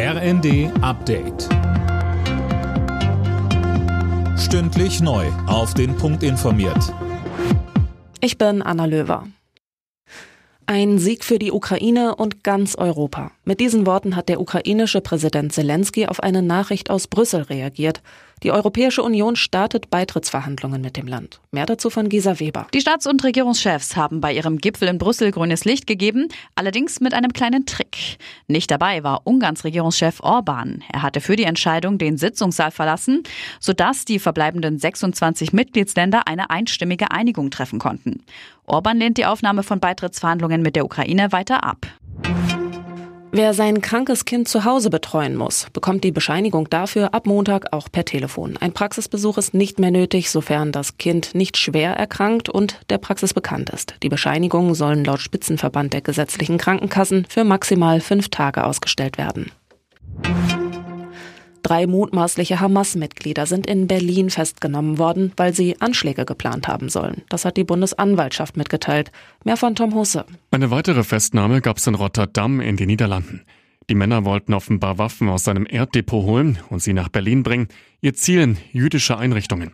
RND Update. Stündlich neu. Auf den Punkt informiert. Ich bin Anna Löwer. Ein Sieg für die Ukraine und ganz Europa. Mit diesen Worten hat der ukrainische Präsident Zelensky auf eine Nachricht aus Brüssel reagiert. Die Europäische Union startet Beitrittsverhandlungen mit dem Land. Mehr dazu von Gisa Weber. Die Staats- und Regierungschefs haben bei ihrem Gipfel in Brüssel grünes Licht gegeben, allerdings mit einem kleinen Trick. Nicht dabei war Ungarns Regierungschef Orban. Er hatte für die Entscheidung den Sitzungssaal verlassen, sodass die verbleibenden 26 Mitgliedsländer eine einstimmige Einigung treffen konnten. Orban lehnt die Aufnahme von Beitrittsverhandlungen mit der Ukraine weiter ab. Wer sein krankes Kind zu Hause betreuen muss, bekommt die Bescheinigung dafür ab Montag auch per Telefon. Ein Praxisbesuch ist nicht mehr nötig, sofern das Kind nicht schwer erkrankt und der Praxis bekannt ist. Die Bescheinigungen sollen laut Spitzenverband der gesetzlichen Krankenkassen für maximal fünf Tage ausgestellt werden. Drei mutmaßliche Hamas-Mitglieder sind in Berlin festgenommen worden, weil sie Anschläge geplant haben sollen. Das hat die Bundesanwaltschaft mitgeteilt. Mehr von Tom Husse. Eine weitere Festnahme gab es in Rotterdam in den Niederlanden. Die Männer wollten offenbar Waffen aus seinem Erddepot holen und sie nach Berlin bringen. Ihr Ziel jüdische Einrichtungen.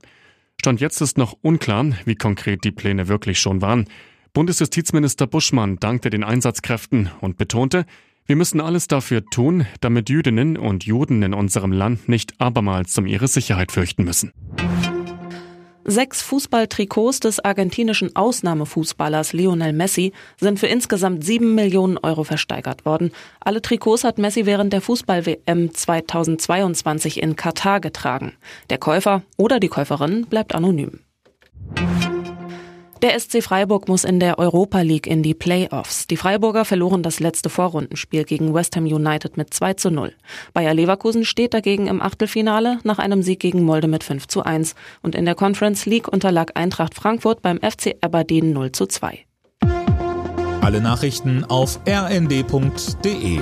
Stand jetzt ist noch unklar, wie konkret die Pläne wirklich schon waren. Bundesjustizminister Buschmann dankte den Einsatzkräften und betonte, wir müssen alles dafür tun, damit Jüdinnen und Juden in unserem Land nicht abermals um ihre Sicherheit fürchten müssen. Sechs Fußballtrikots des argentinischen Ausnahmefußballers Lionel Messi sind für insgesamt sieben Millionen Euro versteigert worden. Alle Trikots hat Messi während der Fußball-WM 2022 in Katar getragen. Der Käufer oder die Käuferin bleibt anonym. Der SC Freiburg muss in der Europa League in die Playoffs. Die Freiburger verloren das letzte Vorrundenspiel gegen West Ham United mit 2 zu 0. Bayer Leverkusen steht dagegen im Achtelfinale nach einem Sieg gegen Molde mit 5 zu 1. Und in der Conference League unterlag Eintracht Frankfurt beim FC Aberdeen 0 zu 2. Alle Nachrichten auf rnd.de